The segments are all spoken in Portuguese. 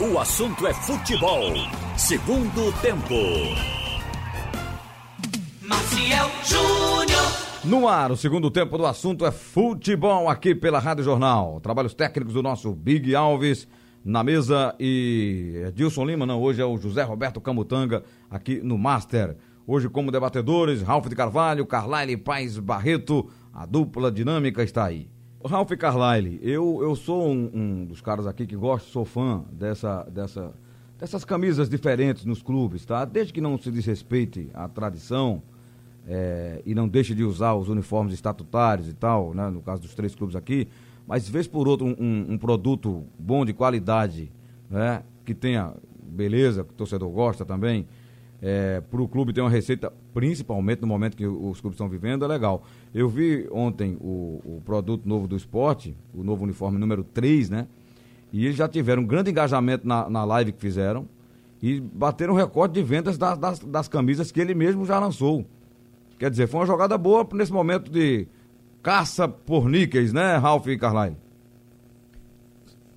O assunto é futebol. Segundo tempo. Maciel Júnior. No ar, o segundo tempo do assunto é futebol aqui pela Rádio Jornal. Trabalhos técnicos do nosso Big Alves na mesa e Edilson Lima, não, hoje é o José Roberto Camutanga aqui no Master. Hoje como debatedores, Ralf de Carvalho, Carlyle Paz Barreto, a dupla dinâmica está aí. Ralf Carlyle, eu, eu sou um, um, dos caras aqui que gosto, sou fã dessa, dessa, dessas camisas diferentes nos clubes, tá? Desde que não se desrespeite a tradição é, e não deixe de usar os uniformes estatutários e tal, né? No caso dos três clubes aqui, mas vez por outro um, um produto bom de qualidade, né? Que tenha beleza, que o torcedor gosta também, é, para o clube ter uma receita, principalmente no momento que os clubes estão vivendo, é legal. Eu vi ontem o, o, produto novo do esporte, o novo uniforme número 3, né? E eles já tiveram um grande engajamento na, na live que fizeram e bateram recorde de vendas das, das, das camisas que ele mesmo já lançou. Quer dizer, foi uma jogada boa nesse momento de caça por níqueis, né, Ralf e Carlyle?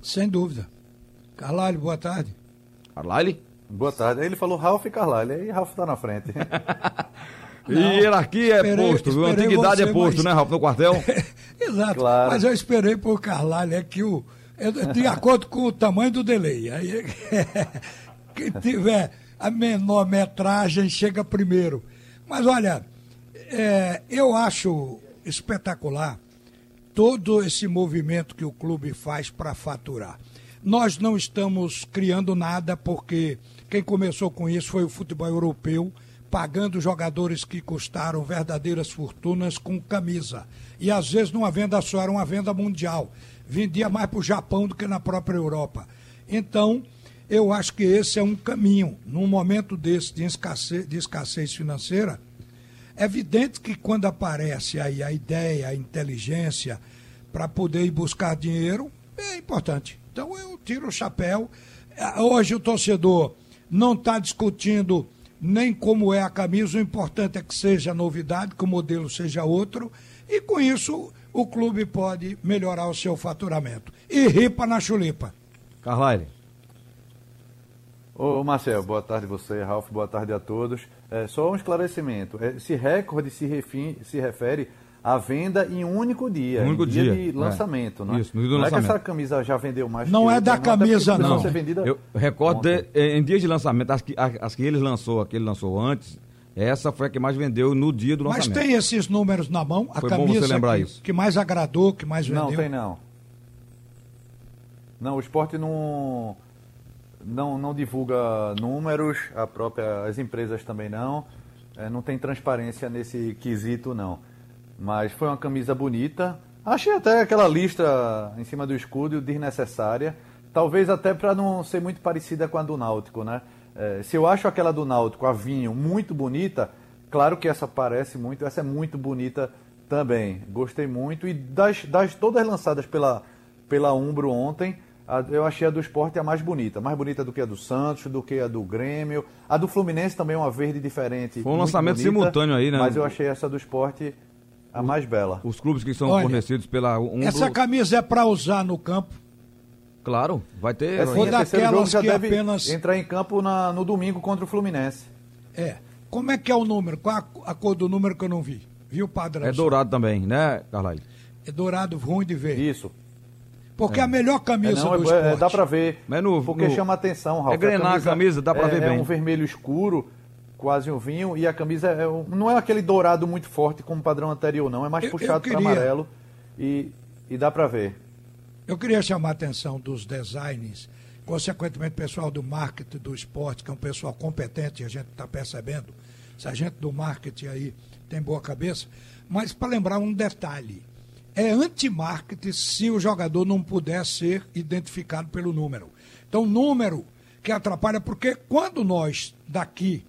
Sem dúvida. Carlyle, boa tarde. Carlyle? Boa tarde. Aí ele falou Ralf e Carlyle, aí Ralf tá na frente. Não, e hierarquia é esperei, posto, viu? Antiguidade é posto, mas... né, Ralf, no quartel? Exato. Claro. Mas eu esperei por Carlyle, é que o. De acordo com o tamanho do delay. Aí, quem tiver a menor metragem chega primeiro. Mas olha, é, eu acho espetacular todo esse movimento que o clube faz para faturar. Nós não estamos criando nada porque quem começou com isso foi o futebol europeu, pagando jogadores que custaram verdadeiras fortunas com camisa. E às vezes numa venda só, era uma venda mundial. Vendia mais para o Japão do que na própria Europa. Então, eu acho que esse é um caminho. Num momento desse de escassez, de escassez financeira, é evidente que quando aparece aí a ideia, a inteligência para poder ir buscar dinheiro, é importante. Então eu tiro o chapéu. Hoje o torcedor não está discutindo nem como é a camisa, o importante é que seja novidade, que o modelo seja outro, e com isso o clube pode melhorar o seu faturamento. E ripa na chulipa. Carlyle. Ô, Marcel, boa tarde você, Ralf, boa tarde a todos. É, só um esclarecimento. Esse recorde se, refim, se refere à venda em um único dia. Um único dia, dia. de é. lançamento, é. não é? Isso, no dia do não lançamento. é que essa camisa já vendeu mais Não é da outra, camisa, não. Ser vendida Eu recordo de, em dias de lançamento, as que, as que ele lançou, a que ele lançou antes, essa foi a que mais vendeu no dia do lançamento. Mas tem esses números na mão? A Foi camisa bom você lembrar que, isso. que mais agradou, que mais vendeu? Não, tem não. Não, o esporte não, não, não divulga números, a própria, as empresas também não. É, não tem transparência nesse quesito, não. Mas foi uma camisa bonita. Achei até aquela lista em cima do escudo desnecessária. Talvez até para não ser muito parecida com a do Náutico, né? É, se eu acho aquela do Náutico, a vinho, muito bonita, claro que essa parece muito, essa é muito bonita também. Gostei muito. E das, das todas lançadas pela, pela Umbro ontem, a, eu achei a do esporte a mais bonita. Mais bonita do que a do Santos, do que a do Grêmio. A do Fluminense também é uma verde diferente. Foi um lançamento bonita, simultâneo aí, né? Mas eu achei essa do esporte a mais bela. Os clubes que são Olha, fornecidos pela Umbro, Essa camisa é para usar no campo. claro, vai ter. É, Foi sim, terceiro daquelas que deve apenas- entrar em campo na- no domingo contra o Fluminense. É. Como é que é o número? Qual a, a cor do número que eu não vi? Viu o padrão? É dourado também, né, Carlyle? É dourado, ruim de ver. Isso. Porque a melhor É, camisa não, do é- é- esporte. dá pra ver. Mas no- porque no- chama atenção, Ralf. é grenar a camisa, dá pra é, ver É bem. um vermelho escuro, quase um vinho, e a camisa é um- não é aquele dourado muito forte como o padrão anterior, não. É mais Eu- puxado para amarelo e, e dá pra ver. Eu queria chamar a atenção dos designers, consequentemente, pessoal do marketing do esporte, que é um pessoal competente, a gente está percebendo. Se a gente do marketing aí tem boa cabeça. Mas para lembrar um detalhe: é anti-marketing se o jogador não puder ser identificado pelo número. Então, número que atrapalha, porque quando nós daqui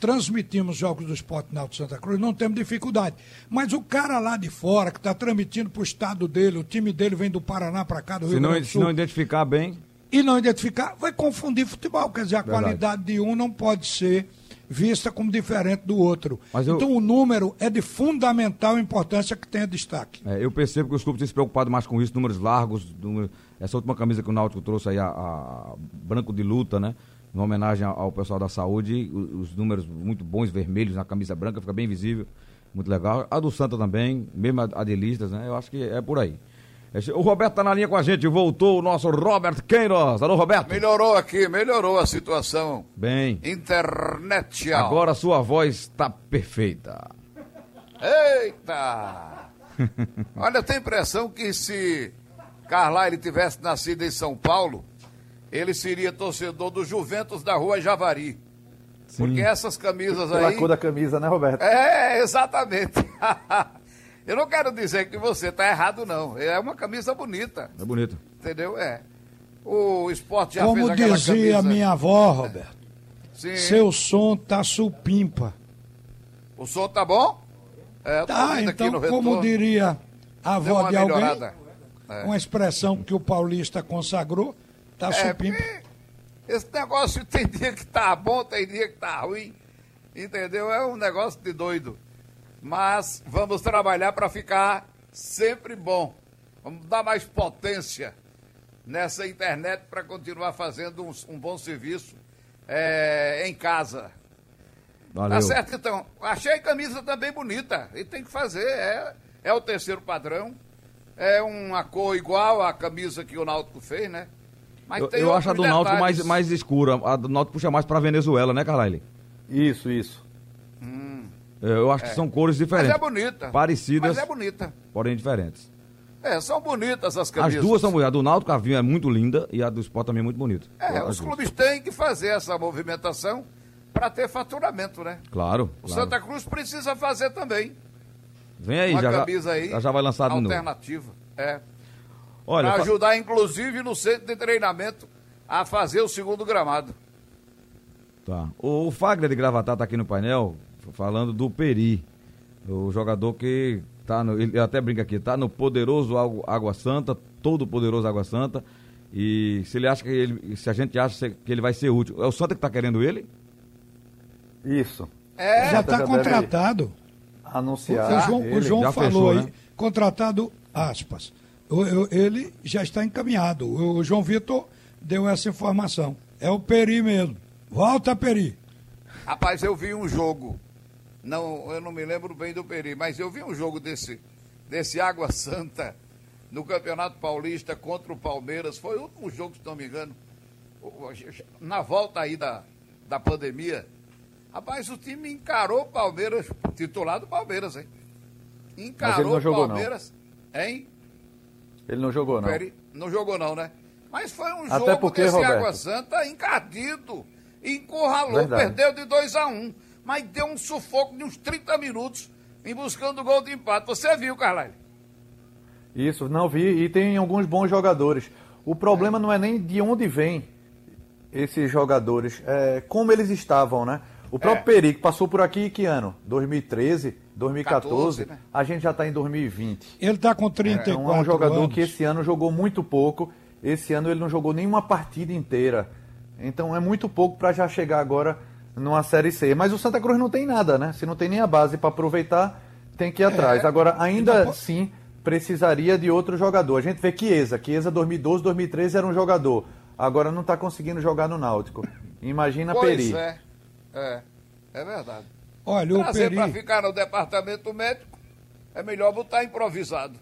transmitimos jogos do Esporte Náutico Santa Cruz, não temos dificuldade. Mas o cara lá de fora, que está transmitindo para o estado dele, o time dele vem do Paraná para cá, do Rio Se não, Grande do se Sul, não identificar bem, e não identificar, vai confundir futebol. Quer dizer, a Verdade. qualidade de um não pode ser vista como diferente do outro. Eu- Então o número é de fundamental importância que tenha destaque. É, eu percebo que os clubes têm se preocupado mais com isso, números largos, número- essa última camisa que o Náutico trouxe aí, a, a branco de luta, né? Em homenagem ao pessoal da saúde, os, os números muito bons, vermelhos na camisa branca, fica bem visível, muito legal. A do Santa também, mesmo a, de listas, né? Eu acho que é por aí. O Roberto tá na linha com a gente, voltou o nosso Robert Queiroz. Alô, Roberto. Melhorou aqui, melhorou a situação. Bem. Internet. Agora sua voz está perfeita. Eita! Olha, eu tenho impressão que se Carlyle tivesse nascido em São Paulo, ele seria torcedor do Juventus da rua Javari. Sim. Porque essas camisas Pela aí. cor da camisa, né, Roberto? É, exatamente. Eu não quero dizer que você está errado, não. É uma camisa bonita. É bonita. Entendeu? É. O esporte já Como fez aquela dizia camisa... minha avó, Roberto, Sim. seu som tá supimpa. O som tá bom? É, Tá, então, no como diria a avó de alguém. É. uma expressão que o paulista consagrou, tá É, esse negócio tem dia que tá bom, tem dia que tá ruim. Entendeu? É um negócio de doido. Mas vamos trabalhar para ficar sempre bom. Vamos dar mais potência nessa internet para continuar fazendo um, um bom serviço é, em casa. Valeu. Tá certo, então. Achei a camisa também bonita. E tem que fazer. É, é o terceiro padrão. É uma cor igual à camisa que o Náutico fez, né? Mas Eu, eu acho a do Náutico mais, mais escura. A do Náutico puxa mais pra Venezuela, né, Carlyle? Isso, isso. Eu acho que são cores Mas diferentes. é bonita. Parecidas, Mas é bonita. porém diferentes. É, são bonitas as As camisas. duas são bonitas. A do Náutico, a vinha é muito linda e a do Sport também é muito bonita. É, As os duas. clubes têm que fazer essa movimentação para ter faturamento, né? Claro. O claro. Santa Cruz precisa fazer também. Vem aí, uma já, camisa aí. já já vai lançar de novo. Alternativa. É. Olha, Para ajudar, inclusive, no centro de treinamento a fazer o segundo gramado. Tá. O, o Fagner de Gravatar tá aqui no painel falando do Peri, o jogador que tá no, ele até brinca aqui, tá no poderoso Água, Santa, todo poderoso Água Santa. E se ele acha que ele, se a gente acha que ele vai ser útil, é o Santa que tá querendo ele? Isso. É, já já está contratado. Anunciar. o João, o. João falou fechou, aí, né? contratado, aspas. Ele já está encaminhado. O, João Vitor deu essa informação. É o Peri mesmo. Volta, Peri. Rapaz, eu vi um jogo. Não, eu não me lembro bem do Peri, mas eu vi um jogo desse, desse Água Santa no Campeonato Paulista contra o Palmeiras. Foi o último jogo, se não me engano. Na volta aí da, da pandemia. Rapaz, o time encarou o Palmeiras, titular do Palmeiras, hein? Encarou o jogou, não. Palmeiras, hein? Ele não jogou, não. Peri- não jogou não, né? Mas foi um Até jogo porque, desse Roberto- Água Santa encardido. Encurralou, Verdade. perdeu de 2 a 1 um, Mas deu um sufoco de uns 30 minutos em buscando o gol de empate. Você viu, Carlyle? Isso, não vi. E tem alguns bons jogadores. O problema não é nem de onde vem esses jogadores, é como eles estavam, né? O próprio É. Peri, que passou por aqui que ano? 2013, 2014. 14, né? A gente já está em 2020. Ele está com 34 Então é um jogador anos. que esse ano jogou muito pouco. Esse ano ele não jogou nenhuma partida inteira. Então é muito pouco para já chegar agora numa Série C. Mas o Santa Cruz não tem nada, né? Se não tem nem a base para aproveitar, tem que ir atrás. Agora, ainda assim, precisaria de outro jogador. A gente vê Chiesa. Chiesa 2012, 2013 era um jogador. Agora não está conseguindo jogar no Náutico. Imagina pois Peri. é. É, é verdade. Olha, Trazer para Peri, ficar no departamento médico é melhor botar improvisado.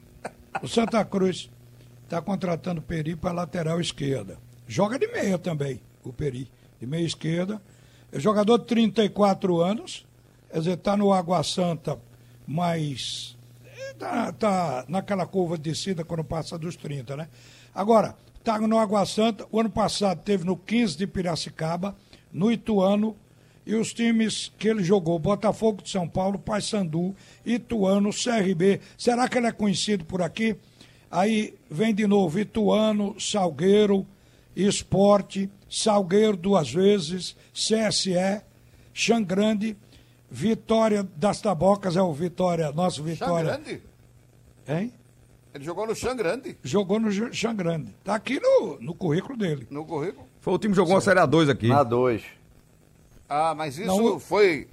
o Santa Cruz está contratando o Peri para lateral esquerda. Joga de meia também, o Peri, de meia esquerda. É jogador de 34 anos, quer dizer, está no Água Santa, mas está tá naquela curva de descida quando passa dos 30, né? Agora, está no Água Santa, o ano passado teve no 15 de Piracicaba, no Ituano, e os times que ele jogou, Botafogo de São Paulo, Paysandu, Ituano, CRB. Será que ele é conhecido por aqui? Aí vem de novo Ituano, Salgueiro, Esporte, Salgueiro duas vezes, CSE, Xangrande, Vitória das Tabocas, é o Vitória, nosso Vitória. Xangrande? Hein? Ele jogou no Xangrande, Jogou no Xangrande. Está aqui no, no currículo dele. no currículo. Foi o time que jogou uma Série A2 aqui. Na 2. Ah, mas isso Não, foi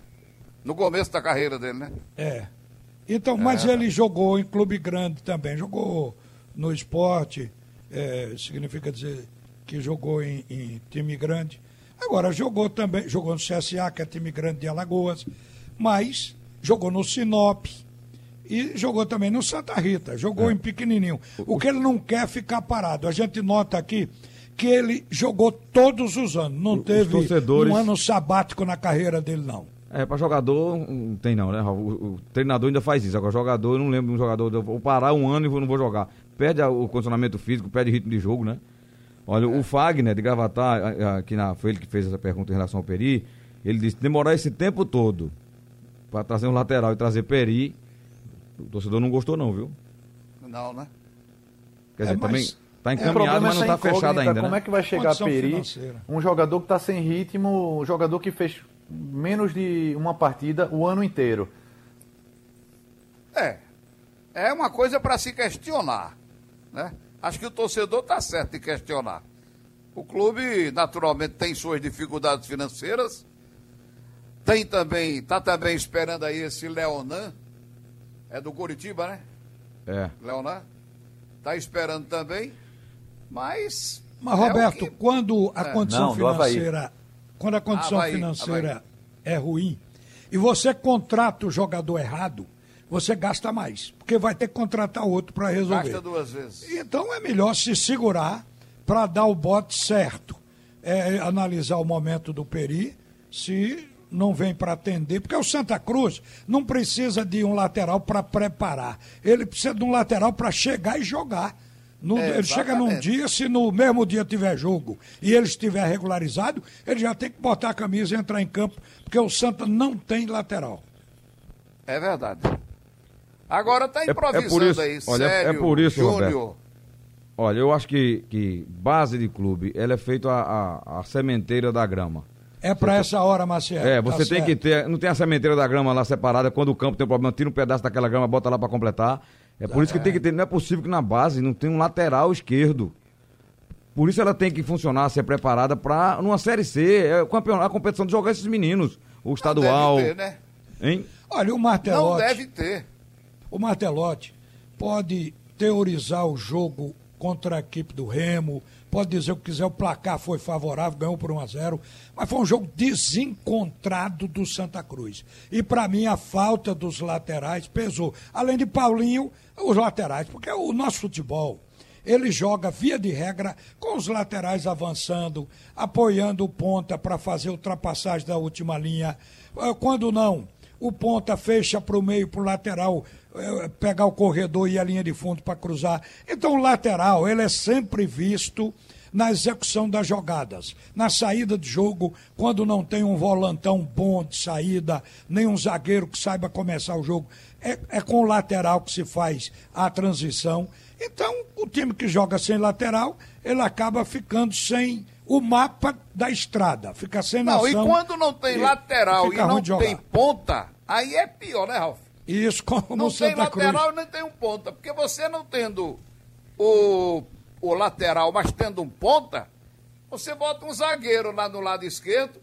no começo da carreira dele, né? É. Então, mas ele jogou em clube grande também, jogou no esporte, é, significa dizer que jogou em, em, time grande. Agora, jogou também, jogou no CSA, que é time grande de Alagoas, mas jogou no Sinop e jogou também no Santa Rita, jogou é. em pequenininho. O que ele não quer é ficar parado. A gente nota aqui que ele jogou todos os anos, não os teve torcedores... um ano sabático na carreira dele, não. É, para jogador, não tem não, né? O, o, treinador ainda faz isso. Agora, jogador, eu não lembro de um jogador, eu vou parar um ano e não vou jogar. Perde o condicionamento físico, perde ritmo de jogo, né? Olha, é. o Fagner de Gravatar, aqui na, foi ele que fez essa pergunta em relação ao Peri, ele disse demorar esse tempo todo para trazer um lateral e trazer Peri, o torcedor não gostou não, viu? Não, né? Quer dizer, é, mas... também Está encaminhado, mas não está fechado ainda. Como né? é que vai chegar Peri, financeira. um jogador que está sem ritmo, um jogador que fez menos de uma partida o ano inteiro. É. É uma coisa para se questionar. Né? Acho que o torcedor está certo de questionar. O clube, naturalmente, tem suas dificuldades financeiras. Tem também, está também esperando aí esse Leonan. É do Curitiba, né? É. Leonan. Está esperando também. Mas. Mas, Roberto, é que... quando a é. condição Não, financeira quando a condição Havaí, financeira Havaí. é ruim e você contrata o jogador errado, você gasta mais, porque vai ter que contratar outro para resolver. Gasta duas vezes. Então é melhor se segurar para dar o bote certo. É, analisar o momento do Peri, se não vem para atender, porque o Santa Cruz não precisa de um lateral para preparar, ele precisa de um lateral para chegar e jogar. No, é, ele chega num dia, se no mesmo dia tiver jogo e ele estiver regularizado, ele já tem que botar a camisa e entrar em campo, porque o Santa não tem lateral. É verdade. Agora tá improvisando é, é por isso, aí, olha, sério, é por isso, Júnior. Olha, eu acho que, que base de clube, ela é feita a, a, a sementeira da grama. É para essa hora, Marcelo. É, você tá tem certo. que ter. Não tem a sementeira da grama lá separada. Quando o campo tem problema, tira um pedaço daquela grama, bota lá para completar. É por isso que tem que ter, não é possível que na base não tenha um lateral esquerdo. Por isso ela tem que funcionar, ser preparada para numa série C, é a competição de jogar esses meninos, o estadual. Não deve ter, né? Hein? Olha, o Martelotti. Não deve ter. O Martelotti pode teorizar o jogo contra a equipe do Remo, pode dizer o que quiser, o placar foi favorável, ganhou por 1 a 0 mas foi um jogo desencontrado do Santa Cruz. E para mim a falta dos laterais pesou. Além de Paulinho, os laterais, porque o nosso futebol, ele joga via de regra com os laterais avançando, apoiando o ponta para fazer ultrapassagem da última linha. Ah, quando não, o ponta fecha para o meio, para o lateral, pegar o corredor e a linha de fundo para cruzar. Então o lateral, ele é sempre visto na execução das jogadas, na saída de jogo, quando não tem um volantão bom de saída, nem um zagueiro que saiba começar o jogo. É, é com o lateral que se faz a transição. Então, o time que joga sem lateral, ele acaba ficando sem o mapa da estrada, fica sem não, noção. Não, e quando não tem lateral e não tem ponta, aí é pior, né, Ralf? Isso, como Não Santa tem lateral e nem tem um ponta, porque você não tendo o o lateral, mas tendo um ponta, você bota um zagueiro lá no lado esquerdo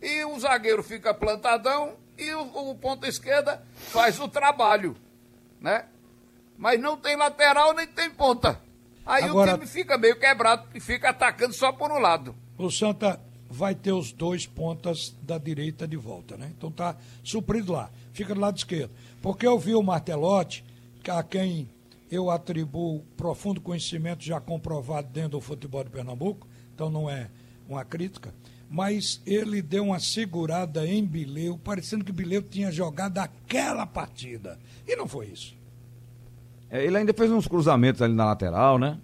e o zagueiro fica plantadão e o, o ponta esquerda faz o trabalho, né? Mas não tem lateral nem tem ponta. Aí Agora, o time fica meio quebrado e fica atacando só por um lado. O Santa vai ter os dois pontas da direita de volta, né? Então tá suprido lá. Fica do lado esquerdo. Porque eu vi o Martelotti, a quem eu atribuo profundo conhecimento já comprovado dentro do futebol de Pernambuco, então não é uma crítica, mas ele deu uma segurada em Bileu, parecendo que Bileu tinha jogado aquela partida. E não foi isso. É, ele ainda fez uns cruzamentos ali na lateral, né?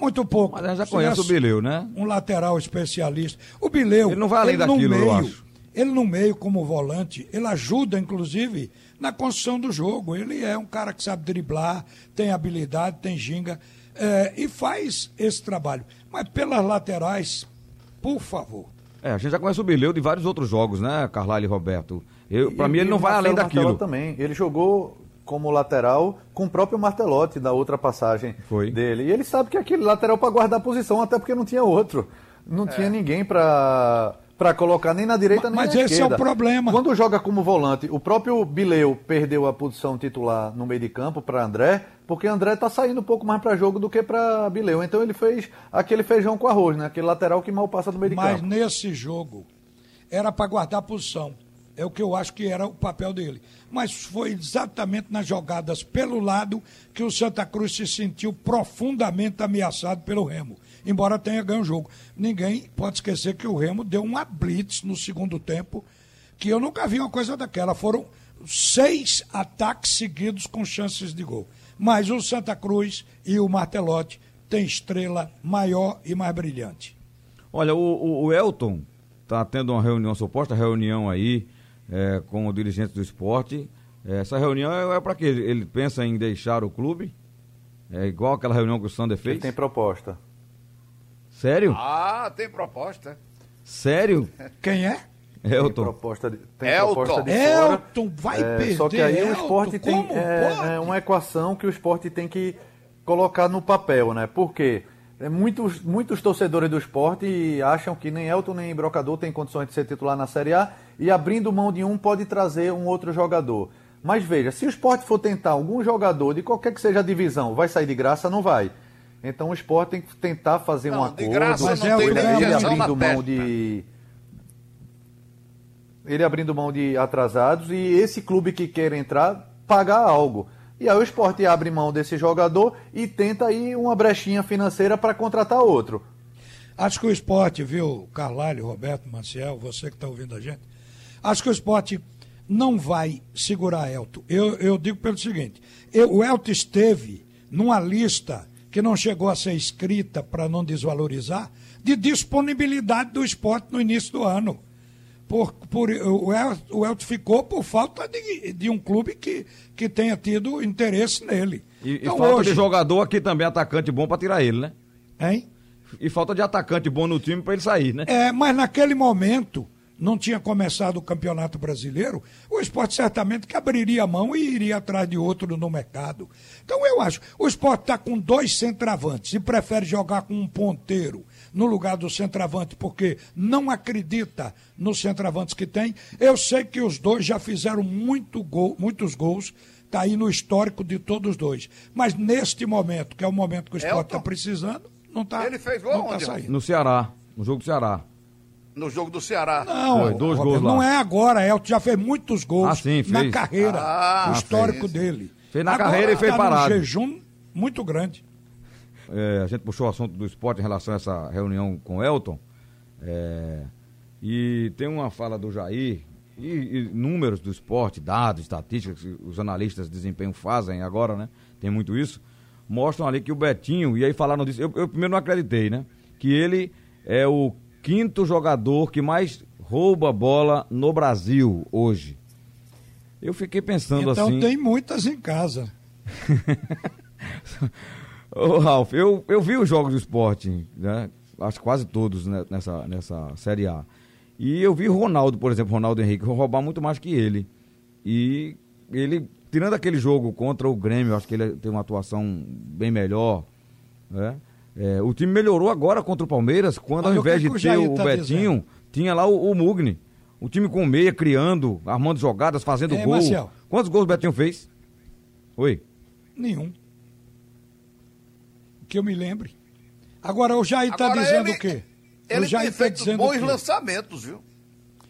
Muito pouco. Mas a gente já conhece o Bileu, né? Um lateral especialista. O Bileu. Ele não vai além daquilo, meio, eu acho. Ele no meio, como volante, ele ajuda, inclusive, na construção do jogo. Ele é um cara que sabe driblar, tem habilidade, tem ginga é, e faz esse trabalho. Mas pelas laterais, por favor. É, a gente já conhece o Bileu de vários outros jogos, né, Carlyle e Roberto? Para mim, ele não vai além daquilo. também. Ele jogou como lateral com o próprio Martelotti da outra passagem Foi. dele. E ele sabe que aquele lateral para guardar a posição, até porque não tinha outro. Não é. tinha ninguém para para colocar nem na direita nem Mas na esquerda. Mas esse é o problema. Quando joga como volante, o próprio Bileu perdeu a posição titular no meio de campo para André, porque André está saindo um pouco mais para jogo do que para Bileu. Então ele fez aquele feijão com arroz, né? Aquele lateral que mal passa no meio Mas de campo. Mas nesse jogo era para guardar a posição. É o que eu acho que era o papel dele. Mas foi exatamente nas jogadas pelo lado que o Santa Cruz se sentiu profundamente ameaçado pelo Remo. Embora tenha ganho o jogo. Ninguém pode esquecer que o Remo deu uma blitz no segundo tempo, que eu nunca vi uma coisa daquela. Foram seis ataques seguidos com chances de gol. Mas o Santa Cruz e o Martelotti têm estrela maior e mais brilhante. Olha, o, o, o Elton está tendo uma reunião, suposta reunião aí é, com o dirigente do esporte. É, essa reunião é, é para quê? Ele pensa em deixar o clube? É igual aquela reunião que o Sander fez? Ele tem proposta. Sério? Ah, tem proposta. Sério? Quem é? Elton. Tem proposta de, tem Elton. proposta de Elton vai é, perder. Só que aí Elton, o esporte tem é, é uma equação que o esporte tem que colocar no papel, né? Porque é, muitos, muitos torcedores do esporte acham que nem Elton nem Brocador tem condições de ser titular na Série A e abrindo mão de um pode trazer um outro jogador. Mas veja, se o esporte for tentar algum jogador de qualquer que seja a divisão, vai sair de graça? Não vai. Então o esporte tem que tentar fazer Não, um de acordo. graça Mas não tem ele, nem ele abrindo mão de ele abrindo mão de atrasados e esse clube que quer entrar pagar algo. E aí o esporte abre mão desse jogador e tenta aí uma brechinha financeira para contratar outro. Acho que o esporte, viu, Carlalho, Roberto, Maciel, você que está ouvindo a gente, acho que o esporte não vai segurar Elton. Eu, eu digo pelo seguinte: eu, o Elton esteve numa lista que não chegou a ser escrita para não desvalorizar, de disponibilidade do esporte no início do ano. Por, por, o, Elton, o Elton ficou por falta de, de um clube que, que tenha tido interesse nele. E, Então, e falta hoje- de jogador aqui também, atacante bom para tirar ele, né? Hein? E falta de atacante bom no time para ele sair, né? É, mas naquele momento, não tinha começado o Campeonato Brasileiro, o esporte certamente que abriria a mão e iria atrás de outro no mercado. Então eu acho, o esporte está com dois centravantes e prefere jogar com um ponteiro no lugar do centroavante, porque não acredita nos centravantes que tem. Eu sei que os dois já fizeram muito gol, muitos gols, está aí no histórico de todos os dois. Mas neste momento, que é o momento que o esporte Elton? está precisando, não está Ele fez gol não tá onde, saindo. No Ceará, no jogo do Ceará. No jogo do Ceará. Não, Foi, dois Roberto, gols lá. não é agora, Elton já fez muitos gols Ah, sim, na fez. carreira, Ah, o histórico fez. dele. Fez na Agora carreira e fez tá parado. num jejum muito grande. É, a gente puxou o assunto do esporte em relação a essa reunião com o Elton. É, e tem uma fala do Jair, e, e números do esporte, dados, estatísticas que os analistas de desempenho fazem agora, né? Tem muito isso. Mostram ali que o Betinho, e aí falaram disso, eu, eu primeiro não acreditei, né? Que ele é o quinto jogador que mais rouba bola no Brasil hoje. Eu fiquei pensando Então assim. tem muitas em casa. Ô, Ralf, eu, eu vi os jogos do esporte, né? Acho quase todos nessa, nessa Série A. E eu vi o Ronaldo, por exemplo, Ronaldo Henrique, roubar muito mais que ele. E ele, tirando aquele jogo contra o Grêmio, acho que ele tem uma atuação bem melhor. Né? É, o time melhorou agora contra o Palmeiras, quando Mas ao invés que de o ter o tá Betinho, dizendo? tinha lá o, o Mugni. O time com meia, criando, armando jogadas, fazendo É, gol. Marcel. Quantos gols o Betinho fez? Oi? Nenhum. Que eu me lembre. Agora, o Jair está dizendo ele- o quê? Ele o Jair tem está feito dizendo bons lançamentos, viu?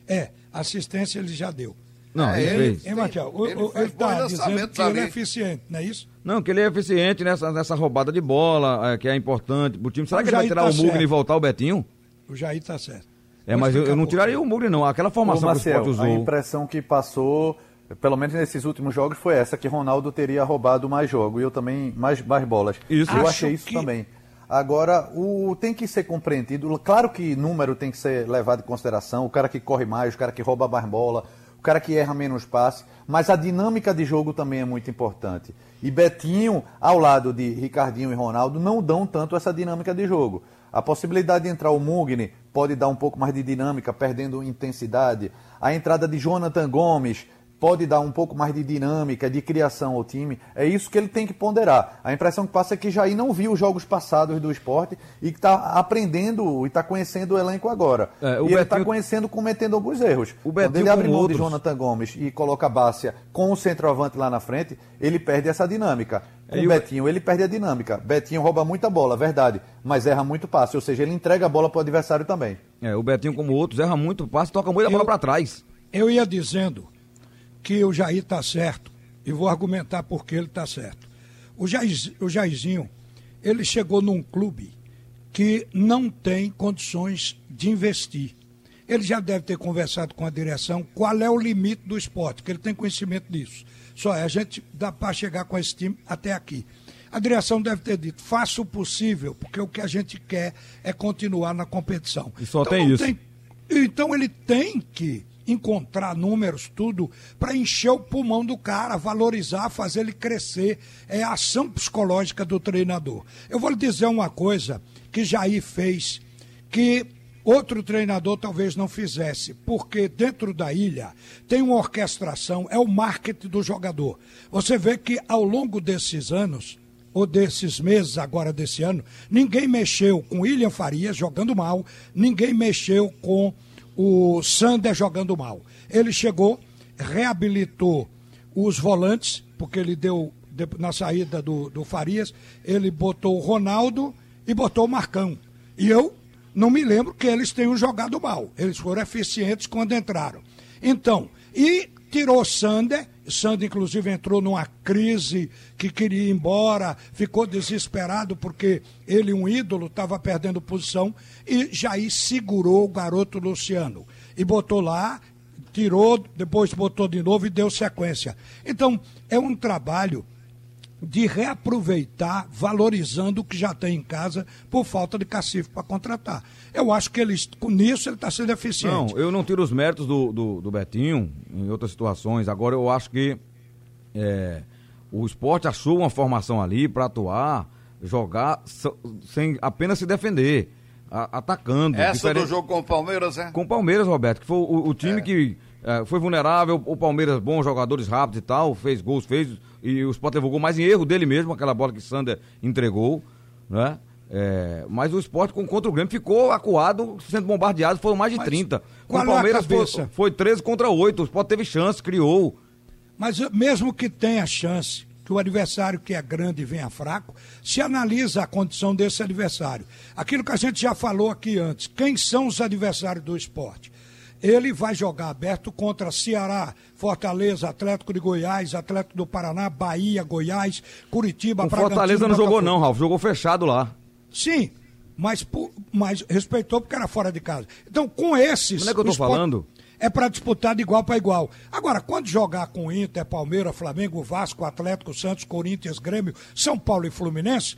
É, assistência ele já deu. Não, É, ele, ele- fez. Hein, Martial? Ele Ele está dizendo que ele é eficiente, não é isso? Não, que ele é eficiente nessa, nessa roubada de bola, é, que é importante pro time. Será O que ele vai tirar tá o Mugni certo. e voltar o Betinho? O Jair está certo. É, Vou mas eu, eu não tiraria o Mugni, não. Aquela Ô, formação que o Marcel, Sport a usou. impressão que passou, pelo menos nesses últimos jogos, foi essa, que Ronaldo teria roubado mais jogo e eu também mais, mais bolas. Isso. Eu Acho achei isso que- também. Agora, o, tem que ser compreendido. Claro que número tem que ser levado em consideração. O cara que corre mais, o cara que rouba mais bola, o cara que erra menos passe. Mas a dinâmica de jogo também é muito importante. E Betinho, ao lado de Ricardinho e Ronaldo, não dão tanto essa dinâmica de jogo. A possibilidade de entrar o Mugni pode dar um pouco mais de dinâmica, perdendo intensidade. A entrada de Jonathan Gomes pode dar um pouco mais de dinâmica, de criação ao time. É isso que ele tem que ponderar. A impressão que passa é que Jair não viu os jogos passados do esporte e que está aprendendo e está conhecendo o elenco agora. É, o e Betinho... ele está conhecendo, cometendo alguns erros. O Quando ele abre mão outros... de Jonathan Gomes e coloca a Bárcia com o centroavante lá na frente, ele perde essa dinâmica. Com é, o Betinho, ele perde a dinâmica. Betinho rouba muita bola, verdade, mas erra muito passe, ou seja, ele entrega a bola para o adversário também. É, o Betinho, como outros, erra muito passe, toca muita eu, bola para trás. Eu ia dizendo que o Jair está certo e vou argumentar por que ele está certo. O, Jair, o Jairzinho, ele chegou num clube que não tem condições de investir. Ele já deve ter conversado com a direção qual é o limite do esporte, que ele tem conhecimento disso. Só é, a gente dá para chegar com esse time até aqui. A direção deve ter dito, faça o possível, porque o que a gente quer é continuar na competição. E só então, tem isso. Tem... Então ele tem que encontrar números, tudo, para encher o pulmão do cara, valorizar, fazer ele crescer. É a ação psicológica do treinador. Eu vou lhe dizer uma coisa que Jair fez, que outro treinador talvez não fizesse, porque dentro da ilha tem uma orquestração, é o marketing do jogador. Você vê que ao longo desses anos, ou desses meses agora desse ano, ninguém mexeu com William Farias jogando mal, ninguém mexeu com o Sander jogando mal. Ele chegou, reabilitou os volantes, porque ele deu, na saída do, do Farias, ele botou o Ronaldo e botou o Marcão. E eu não me lembro que eles tenham jogado mal. Eles foram eficientes quando entraram. Então, e tirou Sander, Sander inclusive entrou numa crise que queria ir embora, ficou desesperado porque ele, um ídolo, estava perdendo posição e Jair segurou o garoto Luciano e botou lá, tirou, depois botou de novo e deu sequência. Então, é um trabalho de reaproveitar, valorizando o que já tem em casa por falta de cacife para contratar. Eu acho que ele, com isso ele está sendo eficiente. Não, eu não tiro os méritos do, do, do, Betinho em outras situações. Agora eu acho que é, o esporte achou uma formação ali para atuar, jogar sem apenas se defender, a, atacando. Essa diferente... do jogo com o Palmeiras, é? Com o Palmeiras, Roberto, que foi o, o time é. que é, foi vulnerável, o Palmeiras, bons jogadores rápidos e tal, fez gols, fez e o Sport levou gol mais em erro dele mesmo, aquela bola que Sander entregou, né? É, mas o esporte contra o Grêmio ficou acuado, sendo bombardeado, foram mais de mas 30. Com o Palmeiras foi, foi 13 contra 8. O esporte teve chance, criou. Mas mesmo que tenha chance, que o adversário que é grande venha fraco, se analisa a condição desse adversário. Aquilo que a gente já falou aqui antes, quem são os adversários do esporte? Ele vai jogar aberto contra Ceará, Fortaleza, Atlético de Goiás, Atlético do Paraná, Bahia, Goiás, Curitiba, o Fortaleza não jogou não, Ralf, jogou fechado lá. Sim, mas, mas respeitou porque era fora de casa. Então, com esses. Não é que eu tô falando? É para disputar de igual para igual. Agora, quando jogar com Inter, Palmeiras, Flamengo, Vasco, Atlético, Santos, Corinthians, Grêmio, São Paulo e Fluminense,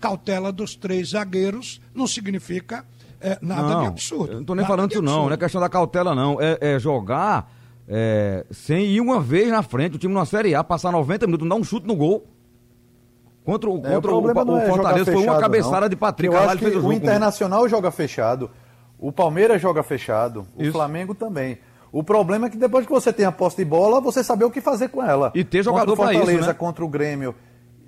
cautela dos três zagueiros não significa é, nada não, de absurdo. Não tô nem falando isso, não. Não é questão da cautela, não. É, é jogar é, sem ir uma vez na frente, o time na Série A, passar 90 minutos, não dar um chute no gol. Contra, o, é, contra o, o, o é Fortaleza foi uma cabeçada não. de Patrick. Eu acho que o, o Internacional joga fechado, o Palmeiras joga fechado, o Isso. Flamengo também. O problema é que depois que você tem a posse de bola, você saber o que fazer com ela. E ter jogador para isso, Fortaleza, né? contra o Grêmio.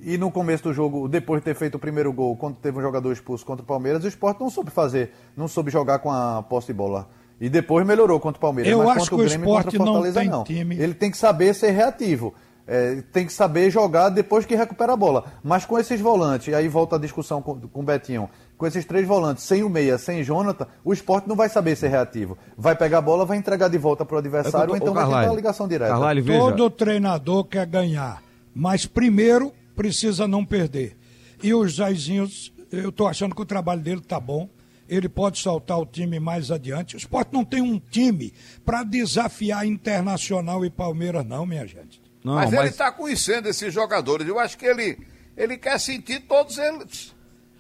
E no começo do jogo, depois de ter feito o primeiro gol, quando teve um jogador expulso contra o Palmeiras, o Sport não soube fazer, não soube jogar com a posse de bola. E depois melhorou contra o Palmeiras, Eu mas contra o Grêmio e contra o Fortaleza não. não. Time. Ele tem que saber ser reativo. É, tem que saber jogar depois que recupera a bola. Mas com esses volantes, aí volta a discussão com, com o Betinho, com esses três volantes, sem o meia, sem Jonathan, o esporte não vai saber ser reativo. Vai pegar a bola, vai entregar de volta para o adversário, ou então vai tentar a ligação direta. Carlyle, Todo treinador quer ganhar, mas primeiro precisa não perder. E os Jairzinhos, eu estou achando que o trabalho dele está bom ele pode soltar o time mais adiante. O esporte não tem um time para desafiar Internacional e Palmeiras, não, minha gente. Não, mas, mas, ele está conhecendo esses jogadores. Eu acho que ele, ele quer sentir todos eles.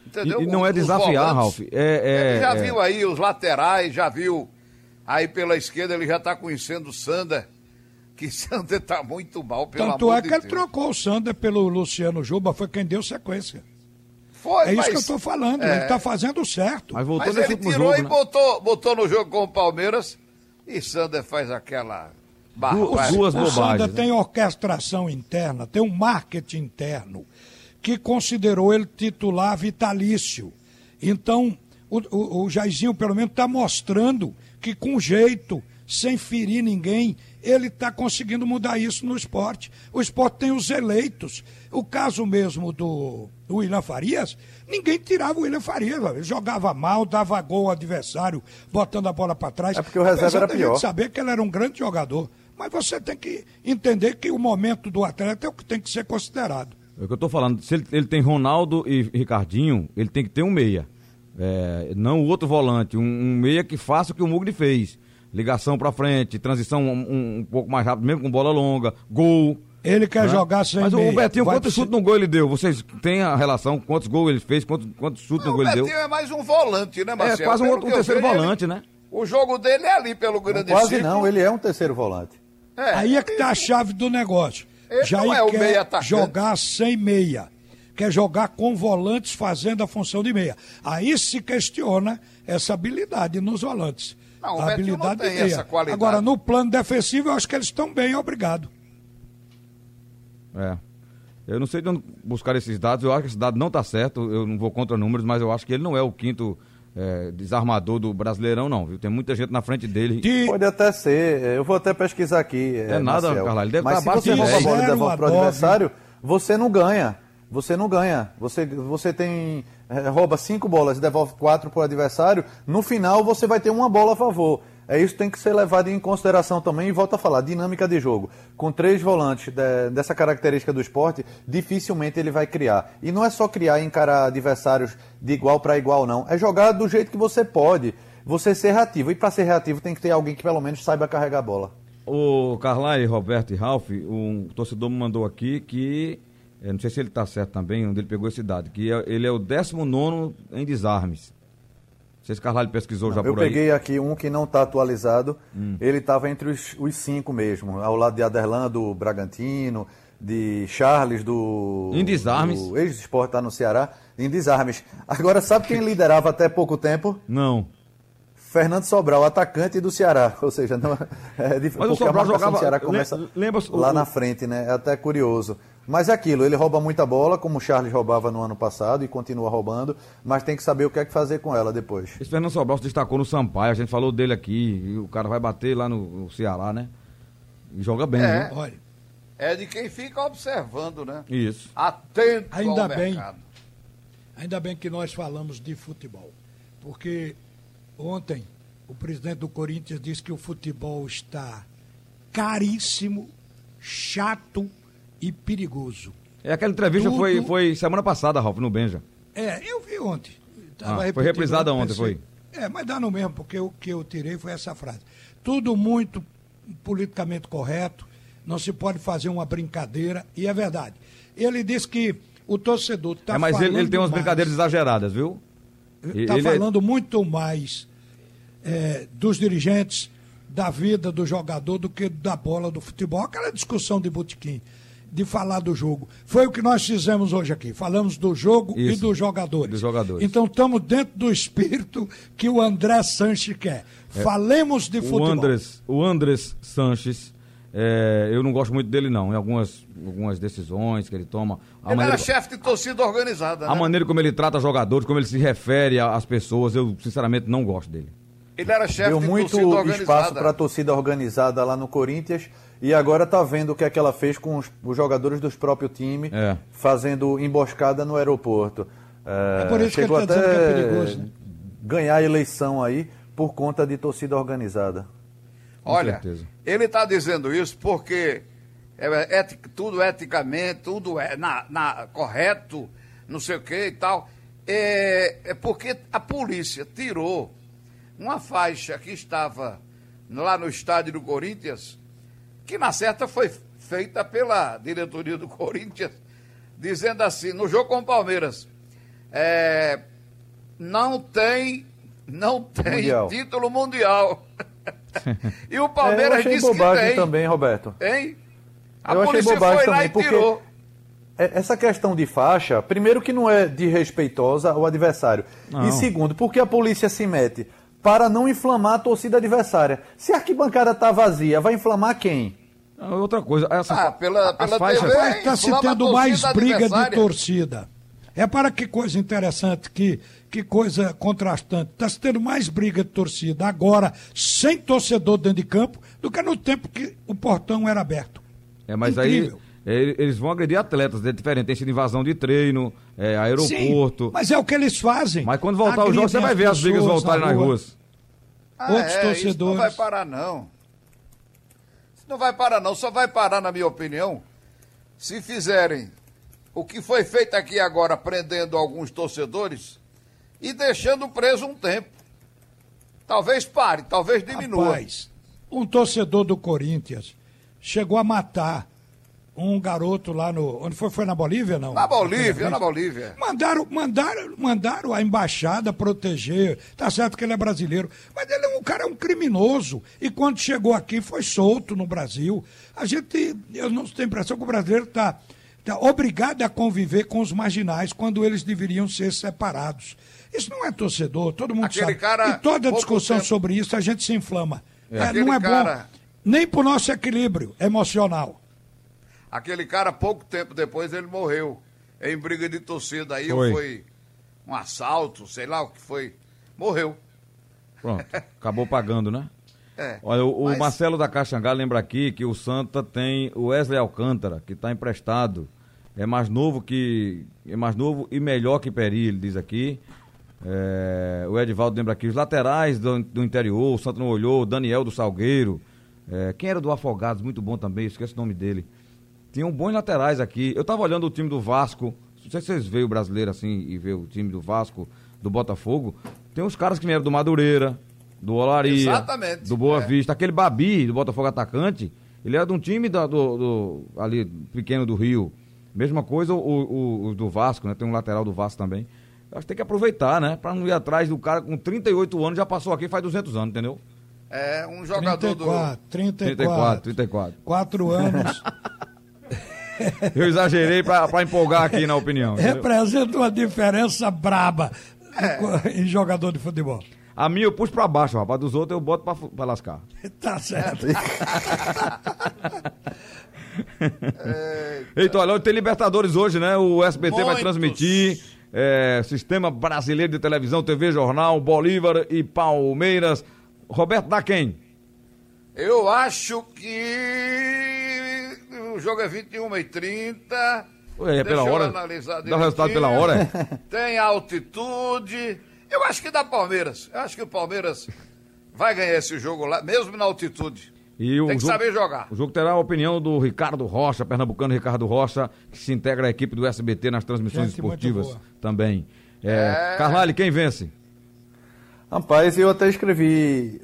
Entendeu? E, não é desafiar, Ralf. É, é, ele já é... viu aí os laterais, já viu aí pela esquerda, ele já está conhecendo o Sander. Que Sander está muito mal, pelo Tanto amor é de que ele trocou o Sander pelo Luciano Juba, foi quem deu sequência. Foi, é isso que eu estou falando, é... ele está fazendo certo. Mas, mas ele tirou jogo, e né? botou, botou no jogo com o Palmeiras e Sander faz aquela duas, duas bobagens. O Santa tem orquestração interna, tem um marketing interno que considerou ele titular vitalício. Então, o, o, o Jairzinho, pelo menos, está mostrando que com jeito, sem ferir ninguém, ele está conseguindo mudar isso no esporte. O esporte tem os eleitos. O caso mesmo do William Farias, ninguém tirava o William Farias. Ele jogava mal, dava gol ao adversário, botando a bola para trás. É porque o reserva era pior. saber que ele era um grande jogador. Mas você tem que entender que o momento do atleta é o que tem que ser considerado. É o que eu estou falando. Se ele, ele, tem Ronaldo e Ricardinho, ele tem que ter um meia. É, não o outro volante. Um, um, meia que faça o que o Mugni fez. Ligação para frente, transição um, um, pouco mais rápido, mesmo com bola longa, gol. Ele quer né? jogar sem Mas meia. o Betinho, Vai quantos chutes no gol ele deu? Vocês têm a relação? Quantos gols ele fez? Quantos, quantos chutes no gol ele deu? O Betinho é mais um volante, né, Marcelo? É quase um, outro, um terceiro volante, ele, né? O jogo dele é ali pelo grande não, Quase não, ele é um terceiro volante. É, Aí é que tá a chave do negócio. Ele Já não é quer meia jogar sem meia. Quer jogar com volantes fazendo a função de meia. Aí se questiona essa habilidade nos volantes. Não, a habilidade não tem meia. essa qualidade. Agora, no plano defensivo, eu acho que eles estão bem, obrigado. É. Eu não sei de onde buscar esses dados, eu acho que esse dado não está certo, eu não vou contra números, mas eu acho que ele não é o quinto é, desarmador do Brasileirão, não, viu? Tem muita gente na frente dele. Que... Pode até ser, eu vou até pesquisar aqui. É, é nada, Carla, ele deve Mas estar se você rouba a bola e devolve para o adversário, você não ganha. Você não ganha. Você, você tem. É, rouba cinco bolas e devolve quatro para o adversário. No final, você vai ter uma bola a favor. É isso tem que ser levado em consideração também. E volto a falar, dinâmica de jogo. Com três volantes de, dessa característica do esporte, dificilmente ele vai criar. E não é só criar e encarar adversários de igual para igual, não. É jogar do jeito que você pode. Você ser reativo. E para ser reativo tem que ter alguém que pelo menos saiba carregar a bola. O Carlai, Roberto e Ralf, um torcedor me mandou aqui que, não sei se ele está certo também, onde ele pegou esse dado, que é, ele é o 19 em desarmes sei se Carvalho pesquisou não, já por aí. Eu peguei aqui um que não está atualizado. Hum. Ele estava entre os, os, cinco mesmo, ao lado de Aderlan do Bragantino, de Charles do. Em desarmes. O ex-esporte está no Ceará. Em desarmes. Agora, sabe quem liderava até pouco tempo? Não. Fernando Sobral, atacante do Ceará. Ou seja, não, é. Mas o Sobral jogava. Ceará começa lembra, lá o, na frente, né? É até curioso. Mas é aquilo, ele rouba muita bola, como o Charles roubava no ano passado e continua roubando, mas tem que saber o que é que fazer com ela depois. Esse Fernando Sobral se destacou no Sampaio, a gente falou dele aqui, e o cara vai bater lá no, no Ceará, né? E joga bem, é, né? Olha. É de quem fica observando, né? Isso. Atento ainda ao bem, mercado. Ainda bem que nós falamos de futebol, porque ontem o presidente do Corinthians disse que o futebol está caríssimo, chato e perigoso. É, aquela entrevista Tudo... foi, foi semana passada, Ralf, no Benja. É, eu vi ontem. Ah, foi reprisada ontem, foi? É, mas dá no mesmo, porque o que eu tirei foi essa frase. Tudo muito politicamente correto, não se pode fazer uma brincadeira, e é verdade. Ele disse que o torcedor está é, mas ele, ele, tem umas mais, brincadeiras exageradas, viu? Está é falando é... muito mais é, dos dirigentes, da vida do jogador do que da bola do futebol. Aquela discussão de botequim, de falar do jogo. Foi o que nós fizemos hoje aqui. Falamos do jogo Isso, e dos jogadores. dos jogadores. Então estamos dentro do espírito que o André Sanches quer. É, Falemos de futebol. O Andrés, o Andrés Sanches, é, eu não gosto muito dele não, em algumas, algumas decisões que ele toma. A ele maneira, era chefe de torcida organizada. A né? maneira como ele trata jogadores, como ele se refere às pessoas, eu sinceramente não gosto dele. Ele era chefe Deu de muito espaço para a torcida organizada lá no Corinthians e agora está vendo o que é que ela fez com os, os jogadores dos próprios time, é. fazendo emboscada no aeroporto. É, é por isso chegou que ele dizendo que é perigoso. Né? Ganhar a eleição aí por conta de torcida organizada. Olha, ele está dizendo isso porque é, é, tudo eticamente, tudo é na, na, correto, não sei o que e tal. É, é porque a polícia tirou uma faixa que estava lá no estádio do Corinthians, que na certa foi feita pela diretoria do Corinthians, dizendo assim, no jogo com o Palmeiras, é, não tem, não tem mundial. título mundial. e o Palmeiras é, eu achei disse bobagem que tem. também, Roberto. Hein? A eu achei bobagem também, porque tirou. É, essa questão de faixa, primeiro que não é de respeitosa ao adversário. Não. E segundo, porque a polícia se mete para não inflamar a torcida adversária. Se a arquibancada está vazia, vai inflamar quem? Ah, outra coisa, essa Ah, pela, pela faixas- TV, Está se tendo mais briga de torcida. É para que coisa interessante, que, que coisa contrastante. Está se tendo mais briga de torcida agora, sem torcedor dentro de campo, do que no tempo que o portão era aberto. É, mas Incrível. aí eles vão agredir atletas, é diferente. Tem sido invasão de treino, é, aeroporto. Sim, mas é o que eles fazem. Mas quando voltar o jogo, você vai ver as brigas voltarem na nas rua. ruas. Ah, Outros é, Isso não torcedores. vai parar, não. Isso não vai parar, não. Só vai parar, na minha opinião, se fizerem o que foi feito aqui agora, prendendo alguns torcedores e deixando preso um tempo. Talvez pare, talvez diminua. Rapaz, um torcedor do Corinthians chegou a matar um garoto lá no. Onde foi? Foi na Bolívia, não? na Bolívia, na Bolívia. Mandaram, mandaram, mandaram a embaixada proteger. Tá certo que ele é brasileiro, mas ele é um cara é um criminoso. E quando chegou aqui foi solto no Brasil. A gente, eu não tenho a impressão que o brasileiro está tá obrigado a conviver com os marginais quando eles deveriam ser separados. Isso não é torcedor, todo mundo Aquele sabe. cara, e toda discussão tempo- sobre isso a gente se inflama. É, Aquele não é cara- bom nem para o nosso equilíbrio emocional. Aquele cara, pouco tempo depois, ele morreu em briga de torcida. Aí Foi. foi um assalto, sei lá o que foi. Morreu. Pronto, acabou pagando, né? É. Olha, o, o Mas- Marcelo da Caxangá lembra aqui que o Santa tem o Wesley Alcântara, que está emprestado. É mais novo que. É mais novo e melhor que Peri, ele diz aqui. É, o Edivaldo lembra aqui, os laterais do, do interior, o Santa não olhou, o Daniel do Salgueiro. É, quem era do Afogados, muito bom também, esqueci o nome dele. Tinham bons laterais aqui. Eu tava olhando o time do Vasco. Não sei se vocês veem o brasileiro assim e vê o time do Vasco, do Botafogo. Tem uns caras que vieram do Madureira, do Olaria, Exatamente, do Boa é. Vista. Aquele Babi, do Botafogo atacante, ele era de um time da- do, do- ali pequeno do Rio. Mesma coisa o, o- o do Vasco, né? Tem um lateral do Vasco também. Eu acho que tem que aproveitar, né? Pra não ir atrás do cara com 38 anos, já passou aqui faz 200 anos, entendeu? É um jogador 34, 34, 34, 34. Quatro anos. Eu exagerei pra, pra empolgar aqui na opinião. entendeu? representa uma diferença braba co- em jogador de futebol. A minha eu puxo pra baixo, rapaz. Dos outros eu boto pra, pra lascar. Tá certo. Eita, olha, tem Libertadores hoje, né? O SBT vai Muitos. transmitir. é, Sistema Brasileiro de Televisão, TV Jornal, Bolívar e Palmeiras. Roberto dá quem? Eu acho que o jogo é 21 e 30 Ué, é pela hora? analisar Dá o resultado pela hora, é? Tem altitude. Eu acho que dá Palmeiras. Eu acho que o Palmeiras vai ganhar esse jogo lá, mesmo na altitude. E o Tem que jogo- saber jogar. O jogo terá a opinião do Ricardo Rocha, pernambucano Ricardo Rocha, que se integra à equipe do SBT nas transmissões Gente esportivas também. É, Carlyle, quem vence? Rapaz, eu até escrevi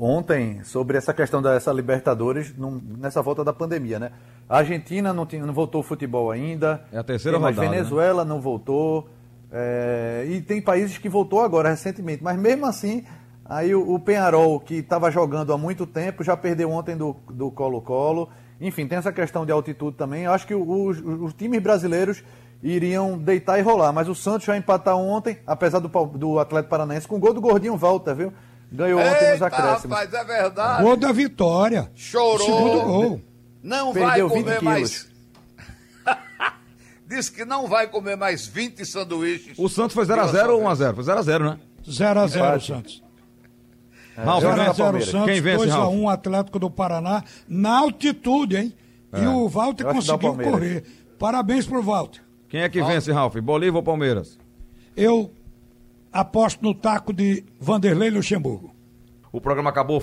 ontem sobre essa questão dessa Libertadores num- nessa volta da pandemia, né? A Argentina não, tinha, não voltou ao futebol ainda. É a terceira rodada, né? Venezuela não voltou. é, e tem países que voltou agora recentemente. Mas mesmo assim, aí o, o Penharol, que estava jogando há muito tempo, já perdeu ontem do Colo-Colo. Enfim, tem essa questão de altitude também. Eu acho que os, os times brasileiros iriam deitar e rolar. Mas o Santos já empatar ontem, apesar do, do Atlético Paranaense, com o gol do Gordinho Walter, viu? Ganhou ontem nos acréscimos. rapaz, é verdade. Gol da vitória. Chorou. Segundo gol. Não Perdeu vai 20 comer mais. Diz que não vai comer mais 20 sanduíches. O Santos foi 0x0 Pela ou sua vez. 1x0? Foi 0x0, né? 0x0 Empate. Santos. Ralf, zero a 0x0 zero Palmeiras. Santos, Quem vence, Ralf? 2x1 Atlético do Paraná, na altitude, hein? E o Walter o conseguiu correr. Parabéns pro Walter. Quem é que vence, Ralf? Bolívar ou Palmeiras? Eu aposto no taco de Vanderlei Luxemburgo. O programa acabou.